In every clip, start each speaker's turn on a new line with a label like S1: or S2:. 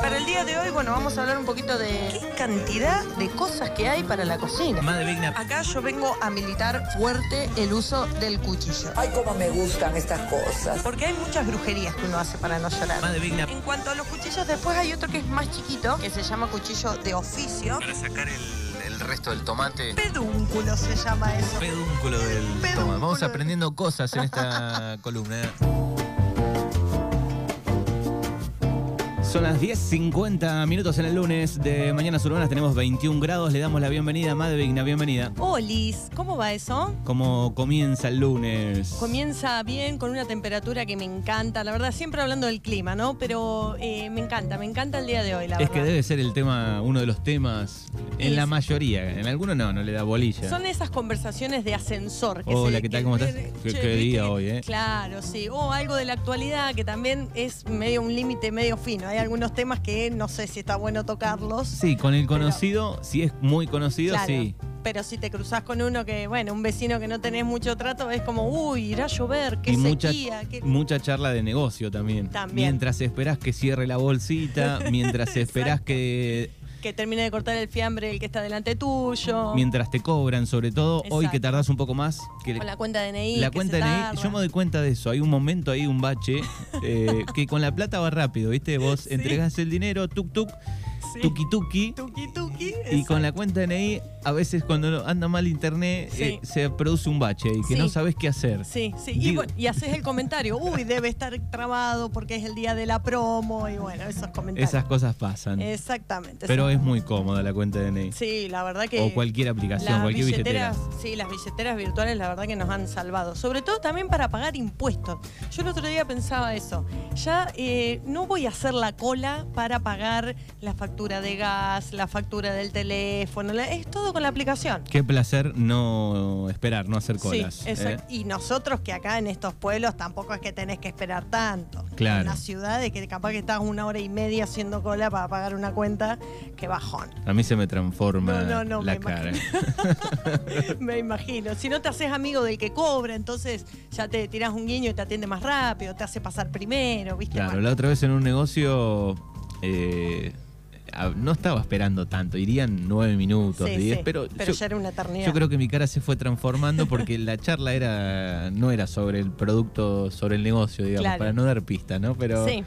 S1: Para el día de hoy, bueno, vamos a hablar un poquito de qué cantidad de cosas que hay para la cocina.
S2: Madre Vigna.
S1: Acá yo vengo a militar fuerte el uso del cuchillo.
S3: Ay, cómo me gustan estas cosas.
S1: Porque hay muchas brujerías que uno hace para no llorar.
S2: Madre Vigna.
S1: En cuanto a los cuchillos, después hay otro que es más chiquito, que se llama cuchillo de oficio.
S2: Para sacar el, el resto del tomate.
S1: Pedúnculo se llama eso.
S2: Pedúnculo del
S1: Pedúnculo.
S2: tomate. Vamos aprendiendo cosas en esta columna. Son las 10.50 minutos en el lunes de Mañanas Urbanas. Tenemos 21 grados. Le damos la bienvenida a Madre Vigna. Bienvenida.
S4: Olis, ¿cómo va eso?
S2: ¿Cómo comienza el lunes?
S4: Comienza bien con una temperatura que me encanta, la verdad, siempre hablando del clima, ¿no? Pero eh, me encanta, me encanta el día de hoy, la
S2: es
S4: verdad.
S2: que debe ser el tema, uno de los temas, en
S4: Es-
S2: la mayoría. En algunos no, no le da bolilla.
S4: Son esas conversaciones de ascensor. Que
S2: Hola,
S4: se-
S2: ¿qué tal? ¿Cómo estás?
S4: che,
S2: Qué- día hoy, ¿eh?
S4: Claro, sí. O algo de la actualidad que también es medio un límite medio fino. Hay algunos temas que no sé si está bueno tocarlos.
S2: Sí, con el conocido, si es muy conocido,
S4: Claro.
S2: sí.
S4: Pero si te cruzas con uno que, bueno, un vecino que no tenés mucho trato, es como, uy, irá a llover, qué
S2: y mucha,
S4: sequía, qué...
S2: mucha charla de negocio también.
S4: También.
S2: Mientras esperás que cierre la bolsita, mientras esperás que.
S4: Que termine de cortar el fiambre el que está delante tuyo.
S2: Mientras te cobran, sobre todo hoy que tardás un poco más. Que
S4: Con la cuenta de DNI.
S2: la
S4: que
S2: cuenta
S4: se tarda.
S2: yo me doy cuenta de eso. Hay un momento ahí, un bache, eh, que con la plata va rápido, ¿viste? Vos
S4: Sí.
S2: entregás el dinero, tuk tuk,
S4: Sí.
S2: tuki tuki.
S4: Tuki tuki.
S2: Y con la cuenta DNI, a veces cuando anda mal internet,
S4: Sí.
S2: eh, se produce un bache y que
S4: Sí.
S2: no sabes qué hacer.
S4: Sí, sí. Y,
S2: Digo-
S4: bueno, y haces el comentario, uy, debe estar trabado porque es el día de la promo y bueno, esos comentarios.
S2: Esas cosas pasan.
S4: Exactamente.
S2: Pero es muy cómoda la cuenta de DNI.
S4: Sí, la verdad que.
S2: O cualquier aplicación,
S4: las
S2: cualquier billetera.
S4: sí, las billeteras virtuales, la verdad que nos han salvado. Sobre todo también para pagar impuestos. Yo el otro día pensaba eso. Ya eh, no voy a hacer la cola para pagar la factura de gas, la factura del teléfono. la- es todo con la aplicación.
S2: Qué placer no esperar, no hacer colas.
S4: Sí, exacto.
S2: ¿eh?
S4: Y nosotros que acá en estos pueblos tampoco es que tenés que esperar tanto.
S2: Claro.
S4: En las ciudades que capaz que estás una hora y media haciendo cola para pagar una cuenta, que bajón.
S2: A mí se me transforma
S4: No, no, no,
S2: la
S4: me
S2: cara.
S4: Me imagino. Si no te haces amigo del que cobra, entonces ya te tirás un guiño y te atiende más rápido, te hace pasar primero, ¿viste?
S2: Claro,
S4: Bueno,
S2: la otra vez en un negocio eh, no estaba esperando tanto, irían nueve minutos,
S4: sí,
S2: diez,
S4: sí,
S2: pero,
S4: pero
S2: yo,
S4: ya era una eternidad.
S2: yo creo que mi cara se fue transformando porque la charla era no era sobre el producto, sobre el negocio, digamos,
S4: Claro.
S2: para no dar pista, ¿no? Pero
S4: Sí,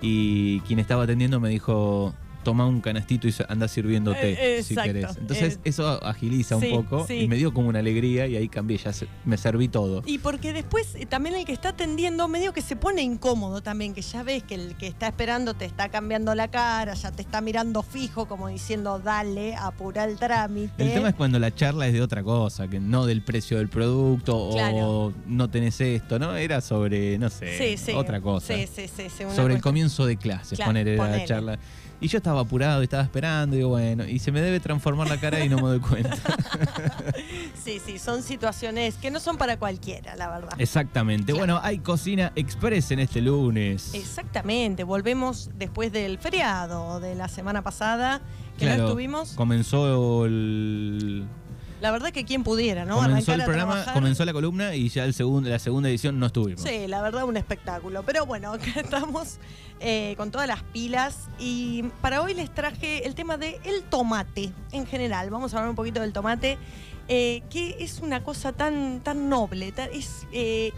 S2: y quien estaba atendiendo me dijo toma un canastito y anda sirviéndote
S4: Eh,
S2: si
S4: exacto.
S2: querés. Entonces
S4: Eh,
S2: eso agiliza
S4: sí,
S2: un poco
S4: sí.
S2: y me dio como una alegría y ahí cambié, ya se- me serví todo.
S4: Y porque después eh, también el que está atendiendo medio que se pone incómodo también, que ya ves que el que está esperando te está cambiando la cara, ya te está mirando fijo como diciendo dale, apura el trámite.
S2: El tema es cuando la charla es de otra cosa, que no del precio del producto
S4: Claro.
S2: o no tenés esto, ¿no? Era sobre, no sé,
S4: Sí,
S2: otra cosa.
S4: Sí, sí, sí, sí, una
S2: sobre el comienzo de clases,
S4: Claro,
S2: poner la charla. Y yo estaba apurado y estaba esperando, y digo, bueno, y se me debe transformar la cara y no me doy cuenta.
S4: Sí, sí, son situaciones que no son para cualquiera, la verdad.
S2: Exactamente.
S4: Claro.
S2: Bueno, hay cocina express en este lunes.
S4: Exactamente, volvemos después del feriado de la semana pasada, que
S2: Claro,
S4: no estuvimos.
S2: Comenzó el,
S4: La verdad que quien pudiera, ¿no?
S2: comenzó el
S4: Arrancar
S2: programa,
S4: trabajar.
S2: comenzó la columna y ya el segundo, la segunda edición no estuvimos.
S4: Sí, la verdad un espectáculo. Pero bueno, acá estamos eh, con todas las pilas y para hoy les traje el tema de el tomate en general. Vamos a hablar un poquito del tomate, eh, que es una cosa tan, tan noble, tan- es, eh,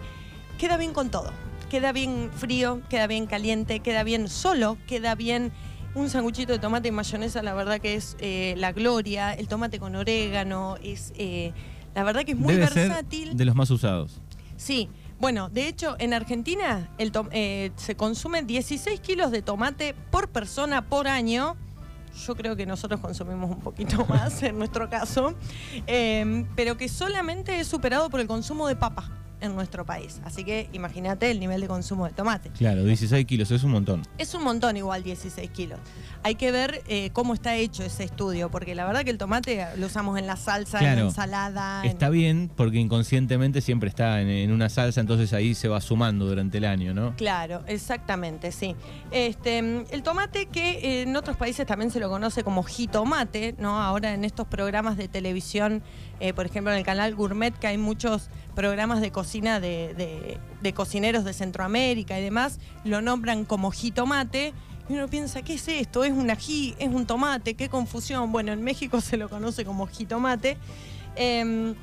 S4: queda bien con todo. Queda bien frío, queda bien caliente, queda bien solo, queda bien un sanguchito de tomate y mayonesa, la verdad que es eh, la gloria. El tomate con orégano, es... eh, la verdad que es muy
S2: Debe
S4: versátil.
S2: ser de los más usados.
S4: Sí, bueno, de hecho en Argentina el eh, se consumen 16 kilos de tomate por persona por año. Yo creo que nosotros consumimos un poquito más en nuestro caso, eh, pero que solamente es superado por el consumo de papa en nuestro país. Así que imagínate el nivel de consumo de tomate.
S2: Claro, 16 kilos, es un montón.
S4: Es un montón igual 16 kilos. Hay que ver eh, cómo está hecho ese estudio, porque la verdad que el tomate lo usamos en la salsa, en la ensalada. en-
S2: Está bien porque inconscientemente siempre está en, en una salsa, entonces ahí se va sumando durante el año, ¿no?
S4: Claro, exactamente, sí. Este, el tomate que eh, en otros países también se lo conoce como jitomate, ¿no? Ahora en estos programas de televisión, eh, por ejemplo en el canal Gourmet, que hay muchos programas de cocina de, de- cocineros de Centroamérica y demás, lo nombran como jitomate, Y uno piensa, ¿qué es esto? ¿Es un ají? ¿Es un tomate? ¿Qué confusión? Bueno, en México se lo conoce como jitomate. Em,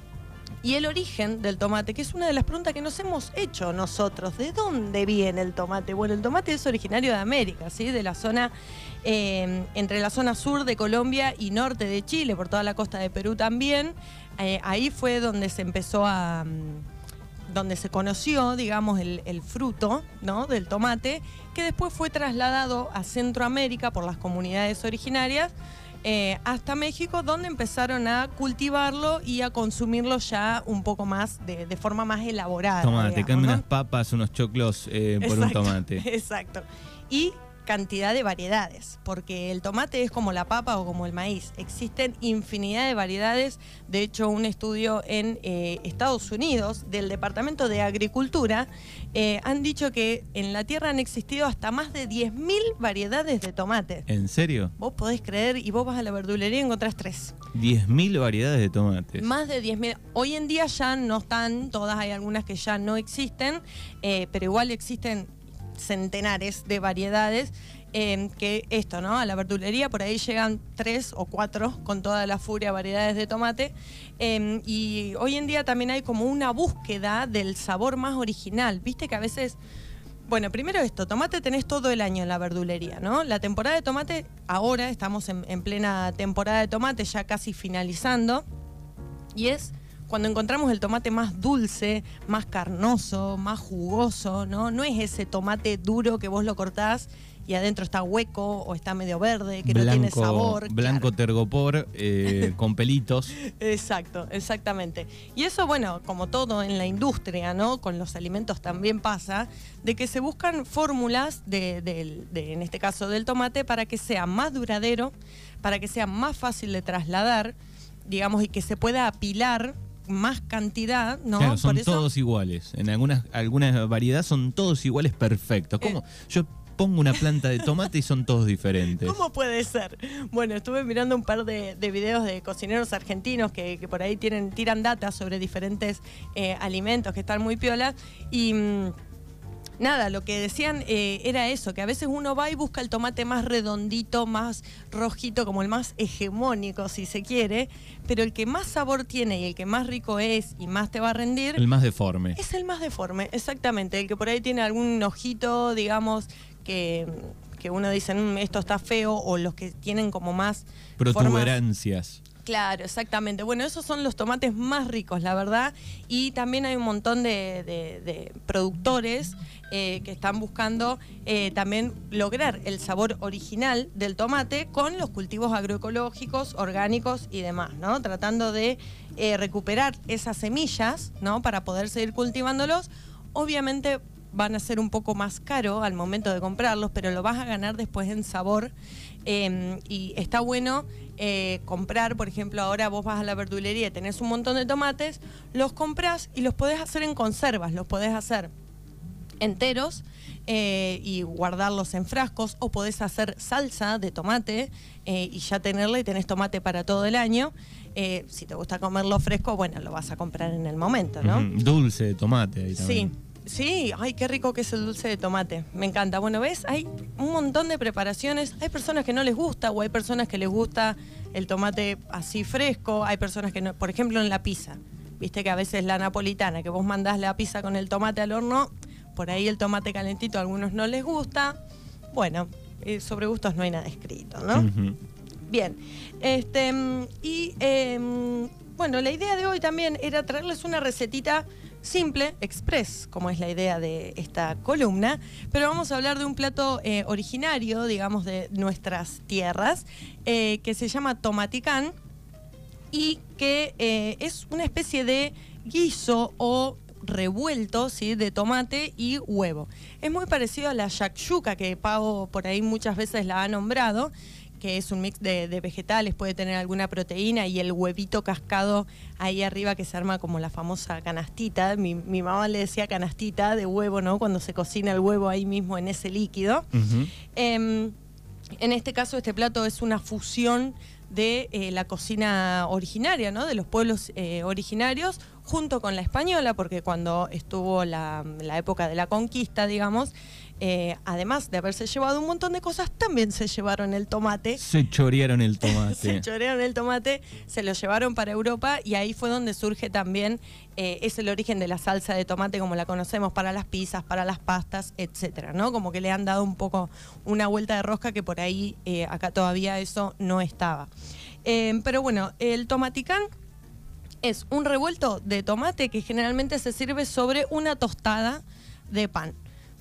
S4: y el origen del tomate, que es una de las preguntas que nos hemos hecho nosotros. ¿De dónde viene el tomate? Bueno, el tomate es originario de América, ¿sí? De la zona, em, entre la zona sur de Colombia y norte de Chile, por toda la costa de Perú también. Eh, ahí fue donde se empezó a... mm, donde se conoció, digamos, el, el fruto ¿no? del tomate, que después fue trasladado a Centroamérica por las comunidades originarias eh, hasta México, donde empezaron a cultivarlo y a consumirlo ya un poco más, de, de forma más elaborada.
S2: Tomate,
S4: digamos,
S2: cambia
S4: ¿no?
S2: unas papas, unos choclos eh, por un tomate.
S4: Exacto. Y cantidad de variedades, porque el tomate es como la papa o como el maíz. Existen infinidad de variedades. De hecho, un estudio en eh, Estados Unidos del Departamento de Agricultura eh, han dicho que en la Tierra han existido hasta más de 10.000 variedades de tomate.
S2: ¿En serio?
S4: Vos podés creer y vos vas a la verdulería y encontrás tres.
S2: 10.000 variedades de tomates.
S4: Más de 10.000. Hoy en día ya no están todas, hay algunas que ya no existen, eh, pero igual existen centenares de variedades. eh, que esto, ¿no? A la verdulería por ahí llegan tres o cuatro con toda la furia variedades de tomate. eh, y hoy en día también hay como una búsqueda del sabor más original. Viste que a veces bueno, primero esto, tomate tenés todo el año en la verdulería, ¿no? La temporada de tomate, ahora estamos en, en plena temporada de tomate, ya casi finalizando, y es cuando encontramos el tomate más dulce, más carnoso, más jugoso, ¿no? No es ese tomate duro que vos lo cortás y adentro está hueco o está medio verde, que no tiene sabor.
S2: Blanco
S4: claro.
S2: tergopor eh, con pelitos.
S4: Exacto, exactamente. Y eso, bueno, como todo en la industria, ¿no? Con los alimentos también pasa, de que se buscan fórmulas, de, del- de, en este caso del tomate, para que sea más duradero, para que sea más fácil de trasladar, digamos, y que se pueda apilar más cantidad, ¿no?
S2: Claro, son
S4: Por eso,
S2: todos iguales. En algunas, algunas variedades son todos iguales perfectos. ¿Cómo? Yo pongo una planta de tomate y son todos diferentes.
S4: ¿Cómo puede ser? Bueno, estuve mirando un par de, de videos de cocineros argentinos que, que por ahí tienen, tiran data sobre diferentes eh, alimentos que están muy piolas y... mm, Nada, lo que decían eh, era eso, que a veces uno va y busca el tomate más redondito, más rojito, como el más hegemónico, si se quiere, pero el que más sabor tiene y el que más rico es y más te va a rendir,
S2: El más deforme.
S4: es el más deforme, exactamente. El que por ahí tiene algún ojito, digamos, que, que uno dice, "Mm, esto está feo, o los que tienen como más... formas-
S2: Protuberancias.
S4: Claro, exactamente. Bueno, esos son los tomates más ricos, la verdad. Y también hay un montón de, productores eh, que están buscando eh, también lograr el sabor original del tomate con los cultivos agroecológicos, orgánicos y demás, ¿no? Tratando de eh, recuperar esas semillas, ¿no? Para poder seguir cultivándolos. Obviamente van a ser un poco más caro al momento de comprarlos, pero lo vas a ganar después en sabor. Eh, y está bueno eh, comprar, por ejemplo, ahora vos vas a la verdulería y tenés un montón de tomates, los compras y los podés hacer en conservas, los podés hacer enteros eh, y guardarlos en frascos o podés hacer salsa de tomate eh, y ya tenerla y tenés tomate para todo el año. Eh, si te gusta comerlo fresco, bueno, lo vas a comprar en el momento, ¿no?
S2: Dulce de tomate. ahí
S4: Sí. Sí, ay, qué rico que es el dulce de tomate. Me encanta. Bueno, ¿ves? Hay un montón de preparaciones. Hay personas que no les gusta o hay personas que les gusta el tomate así fresco. Hay personas que no, por ejemplo, en la pizza. Viste que a veces la napolitana, que vos mandás la pizza con el tomate al horno, por ahí el tomate calentito a algunos no les gusta. Bueno, eh, sobre gustos no hay nada escrito, ¿no? Bien, este, mm, y em, bueno, la idea de hoy también era traerles una recetita simple, express, como es la idea de esta columna, pero vamos a hablar de un plato eh, originario, digamos, de nuestras tierras, eh, que se llama tomaticán y que eh, es una especie de guiso o revuelto ¿sí? de tomate y huevo. Es muy parecido a la shakshuka que Pau por ahí muchas veces la ha nombrado, que es un mix de, de vegetales, puede tener alguna proteína y el huevito cascado ahí arriba que se arma como la famosa canastita. Mi, mi mamá le decía canastita de huevo, ¿no? Cuando se cocina el huevo ahí mismo en ese líquido. Em, en este caso, este plato es una fusión de eh, la cocina originaria, ¿no? De los pueblos eh, originarios, junto con la española, porque cuando estuvo la, la época de la conquista, digamos, eh, además de haberse llevado un montón de cosas, también se llevaron el tomate.
S2: Se chorearon el tomate.
S4: se chorearon el tomate, se lo llevaron para Europa y ahí fue donde surge también, eh, es el origen de la salsa de tomate como la conocemos para las pizzas, para las pastas, etcétera, ¿no? Como que le han dado un poco una vuelta de rosca que por ahí eh, acá todavía eso no estaba. pero bueno, el tomaticán es un revuelto de tomate que generalmente se sirve sobre una tostada de pan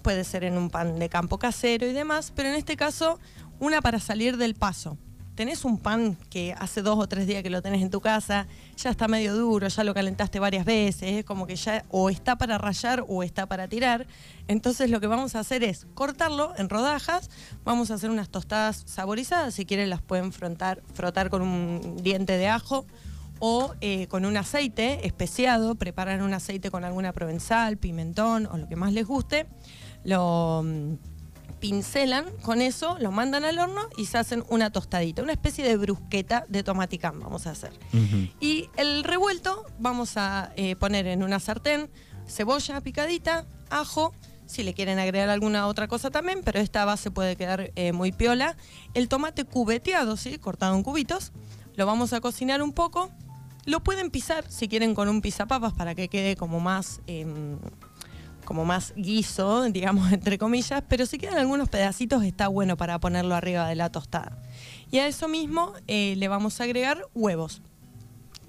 S4: puede ser en un pan de campo casero y demás, pero en este caso una para salir del paso. Tenés un pan que hace dos o tres días que lo tenés en tu casa, ya está medio duro, ya lo calentaste varias veces, es como que ya o está para rayar o está para tirar. Entonces lo que vamos a hacer es cortarlo en rodajas, vamos a hacer unas tostadas saborizadas, si quieren las pueden frotar, frotar con un diente de ajo o eh, con un aceite especiado, preparan un aceite con alguna provenzal, pimentón o lo que más les guste lo mm, pincelan con eso, lo mandan al horno y se hacen una tostadita, una especie de brusqueta de tomaticán vamos a hacer. Y el revuelto vamos a eh, poner en una sartén cebolla picadita, ajo, si le quieren agregar alguna otra cosa también, pero esta base puede quedar eh, muy piola. El tomate cubeteado, ¿sí? cortado en cubitos, lo vamos a cocinar un poco. Lo pueden pisar si quieren con un pisapapas para que quede como más... Em, como más guiso, digamos, entre comillas, pero si quedan algunos pedacitos está bueno para ponerlo arriba de la tostada. Y a eso mismo eh, le vamos a agregar huevos,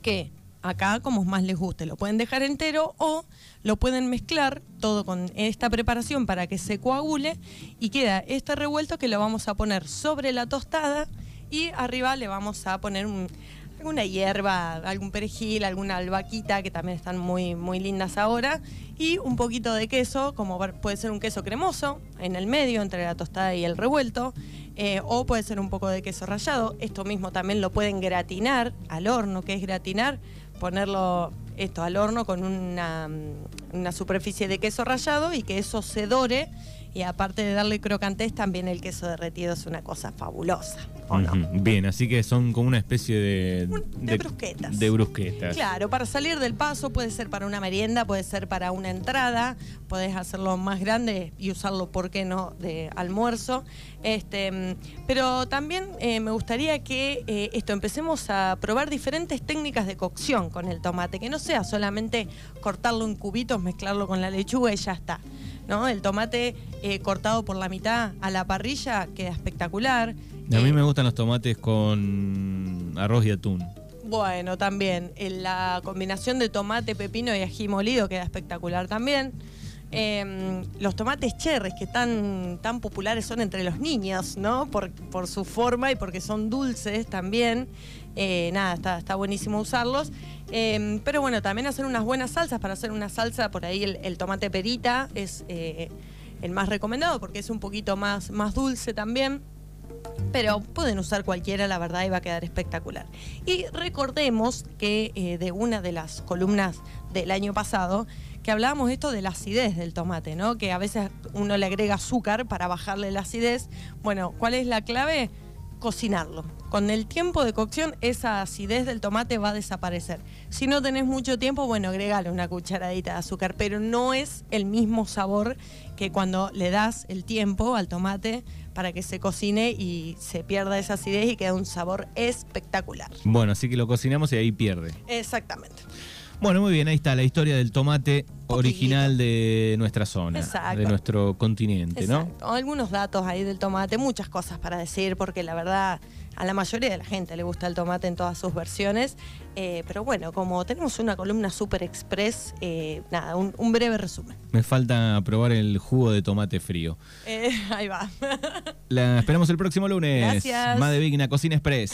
S4: que acá como más les guste, lo pueden dejar entero o lo pueden mezclar todo con esta preparación para que se coagule y queda este revuelto que lo vamos a poner sobre la tostada y arriba le vamos a poner un, alguna hierba, algún perejil, alguna albaquita, que también están muy, muy lindas ahora, y un poquito de queso, como puede ser un queso cremoso, en el medio, entre la tostada y el revuelto, eh, o puede ser un poco de queso rallado. Esto mismo también lo pueden gratinar al horno, que es gratinar, ponerlo esto al horno con una, una superficie de queso rallado y que eso se dore y aparte de darle crocantez, también el queso derretido es una cosa fabulosa, ¿o no?
S2: Bien, así que son como una especie de,
S4: de, brusquetas.
S2: De brusquetas.
S4: Claro, para salir del paso puede ser para una merienda, puede ser para una entrada, podés hacerlo más grande y usarlo, ¿por qué no?, de almuerzo. Este, pero también eh, me gustaría que eh, esto empecemos a probar diferentes técnicas de cocción con el tomate, que no sea solamente cortarlo en cubitos, mezclarlo con la lechuga y ya está. ¿No? El tomate eh, cortado por la mitad a la parrilla queda espectacular.
S2: a mí me gustan los tomates con arroz y atún.
S4: Bueno, también. La combinación de tomate, pepino y ají molido queda espectacular también. Em, los tomates cherries que tan, tan populares son entre los niños, ¿no? Por, su forma y porque son dulces también. Eh, nada, está, está buenísimo usarlos. Em, pero bueno, también hacer unas buenas salsas. Para hacer una salsa, por ahí el, tomate perita es eh, el más recomendado porque es un poquito más, más dulce también. Pero pueden usar cualquiera, la verdad, y va a quedar espectacular. Y recordemos que eh, de una de las columnas del año pasado, que hablábamos esto de la acidez del tomate, ¿no? Que a veces uno le agrega azúcar para bajarle la acidez. Bueno, ¿cuál es la clave? Cocinarlo. Con el tiempo de cocción, esa acidez del tomate va a desaparecer. Si no tenés mucho tiempo, bueno, agregale una cucharadita de azúcar, pero no es el mismo sabor que cuando le das el tiempo al tomate para que se cocine y se pierda esa acidez y queda un sabor espectacular.
S2: Bueno, así que lo cocinamos y ahí pierde.
S4: Exactamente.
S2: Bueno, muy bien, ahí está la historia del tomate original de nuestra zona, de nuestro continente, ¿no?
S4: Algunos datos ahí del tomate, muchas cosas para decir, porque la verdad a la mayoría de la gente le gusta el tomate en todas sus versiones. Eh, pero bueno, como tenemos una columna super express, eh, nada, un, breve resumen.
S2: Me falta probar el jugo de tomate frío.
S4: Eh, ahí va.
S2: La esperamos el próximo lunes.
S4: Gracias.
S2: Más de Vigna Cocina Express.